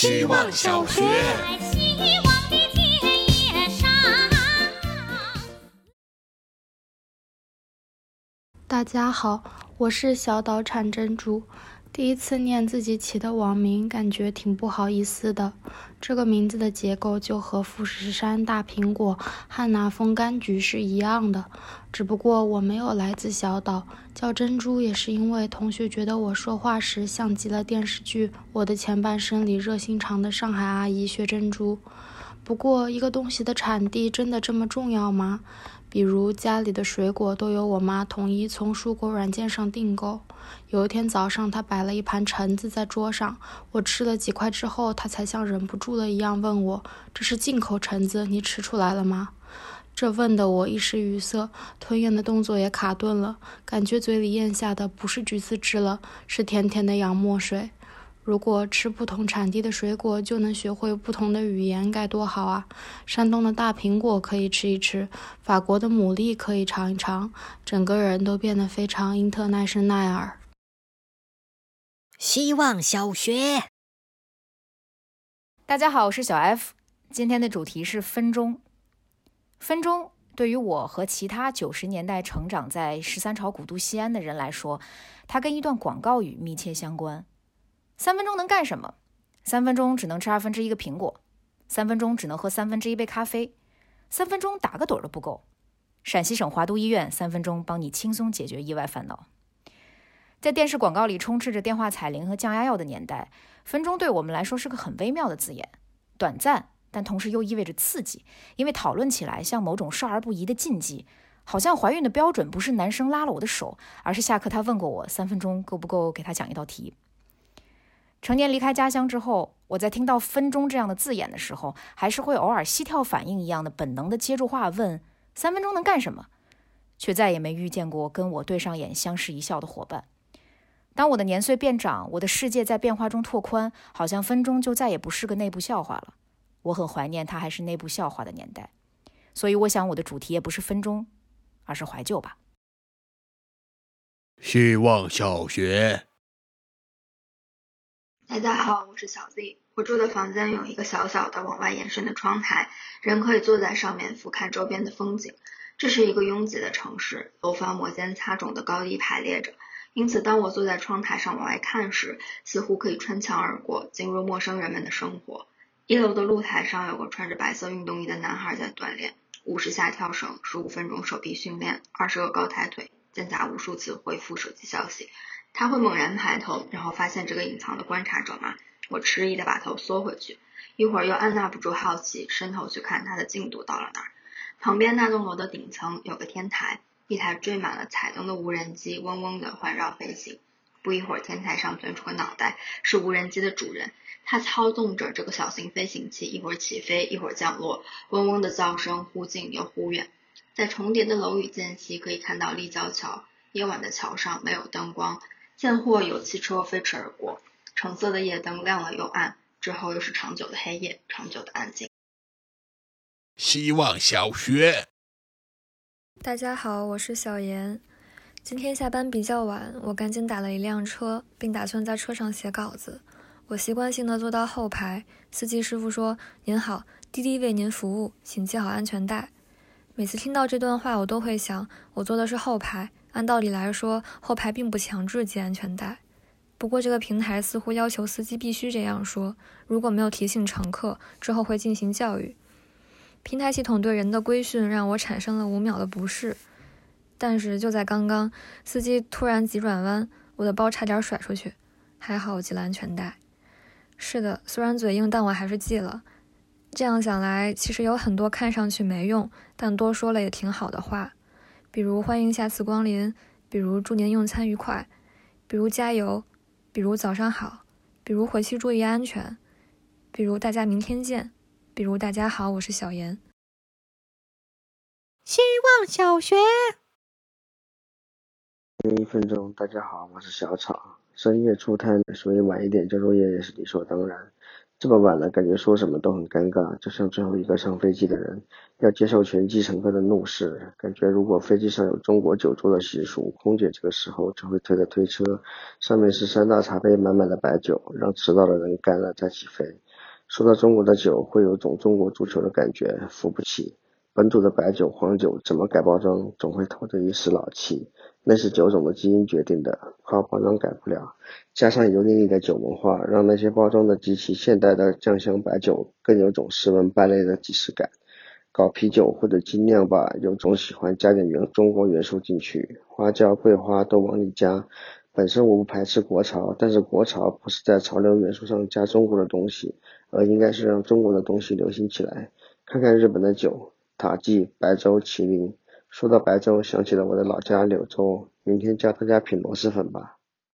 希望小学。大家好，我是小岛产珍珠。第一次念自己起的网名，感觉挺不好意思的。这个名字的结构就和富士山大苹果、汉拿风柑橘是一样的，只不过我没有来自小岛，叫珍珠也是因为同学觉得我说话时像极了电视剧《我的前半生》里热心肠的上海阿姨薛珍珠。不过，一个东西的产地真的这么重要吗？比如家里的水果都由我妈统一从蔬果软件上订购。有一天早上，她摆了一盘橙子在桌上，我吃了几块之后，她才像忍不住了一样问我：“这是进口橙子，你吃出来了吗？”这问的我一时语塞，吞咽的动作也卡顿了，感觉嘴里咽下的不是橘子汁了，是甜甜的洋墨水。如果吃不同产地的水果就能学会不同的语言，该多好啊！山东的大苹果可以吃一吃，法国的牡蛎可以尝一尝，整个人都变得非常英特奈生奈尔。希望小学，大家好，我是小 F。今天的主题是分钟。分钟对于我和其他九十年代成长在十三朝古都西安的人来说，它跟一段广告语密切相关。三分钟能干什么？三分钟只能吃二分之一个苹果，三分钟只能喝三分之一杯咖啡，三分钟打个盹都不够。陕西省华都医院三分钟帮你轻松解决意外烦恼。在电视广告里充斥着电话彩铃和降压药的年代，分钟对我们来说是个很微妙的字眼，短暂，但同时又意味着刺激，因为讨论起来像某种少儿不宜的禁忌，好像怀孕的标准不是男生拉了我的手，而是下课他问过我三分钟够不够给他讲一道题。成年离开家乡之后，我在听到“分钟”这样的字眼的时候，还是会偶尔膝跳反应一样的本能的接住话问：“三分钟能干什么？”却再也没遇见过跟我对上眼相视一笑的伙伴。当我的年岁变长，我的世界在变化中拓宽，好像分钟就再也不是个内部笑话了。我很怀念它还是内部笑话的年代，所以我想我的主题也不是分钟，而是怀旧吧。希望小学。大家好，我是小 Z。我住的房间有一个小小的往外延伸的窗台，人可以坐在上面俯瞰周边的风景。这是一个拥挤的城市，楼房摩肩擦踵的高低排列着，因此当我坐在窗台上往外看时，似乎可以穿墙而过，进入陌生人们的生活。一楼的露台上有个穿着白色运动衣的男孩在锻炼，五十下跳绳，十五分钟手臂训练，二十个高抬腿，间杂无数次回复手机消息。他会猛然抬头，然后发现这个隐藏的观察者吗？我迟疑的把头缩回去，一会儿又按捺不住好奇，伸头去看他的进度到了哪儿。旁边那栋楼的顶层有个天台，一台缀满了彩灯的无人机嗡嗡的环绕飞行。不一会儿，天台上钻出个脑袋，是无人机的主人，他操纵着这个小型飞行器，一会儿起飞，一会儿降落，嗡嗡的叫声忽近又忽远。在重叠的楼宇间隙，可以看到立交桥，夜晚的桥上没有灯光。见或有汽车飞驰而过，橙色的夜灯亮了又暗，之后又是长久的黑夜，长久的安静。希望小学，大家好，我是小严。今天下班比较晚，我赶紧打了一辆车，并打算在车上写稿子。我习惯性的坐到后排，司机师傅说：“您好，滴滴为您服务，请系好安全带。”每次听到这段话，我都会想，我坐的是后排。按道理来说，后排并不强制系安全带。不过，这个平台似乎要求司机必须这样说，如果没有提醒乘客，之后会进行教育。平台系统对人的规训让我产生了五秒的不适。但是就在刚刚，司机突然急转弯，我的包差点甩出去，还好我系了安全带。是的，虽然嘴硬，但我还是系了。这样想来，其实有很多看上去没用，但多说了也挺好的话。比如欢迎下次光临，比如祝您用餐愉快，比如加油，比如早上好，比如回去注意安全，比如大家明天见，比如大家好，我是小严。希望小学。一分钟，大家好，我是小草。深夜出摊，所以晚一点交作业也是理所当然。这么晚了，感觉说什么都很尴尬，就像最后一个上飞机的人要接受全机乘客的怒视。感觉如果飞机上有中国酒桌的习俗，空姐这个时候就会推着推车，上面是三大茶杯满满的白酒，让迟到的人干了再起飞。说到中国的酒，会有种中国足球的感觉，扶不起。本土的白酒、黄酒怎么改包装，总会透着一丝老气，那是酒种的基因决定的，靠包装改不了。加上油腻腻的酒文化，让那些包装的极其现代的酱香白酒更有种斯文败类的即视感。搞啤酒或者精酿吧，有种喜欢加点元中国元素进去，花椒、桂花都往里加。本身我不排斥国潮，但是国潮不是在潮流元素上加中国的东西，而应该是让中国的东西流行起来。看看日本的酒。塔记、白粥、麒麟。说到白粥，想起了我的老家柳州。明天教大家品螺蛳粉吧。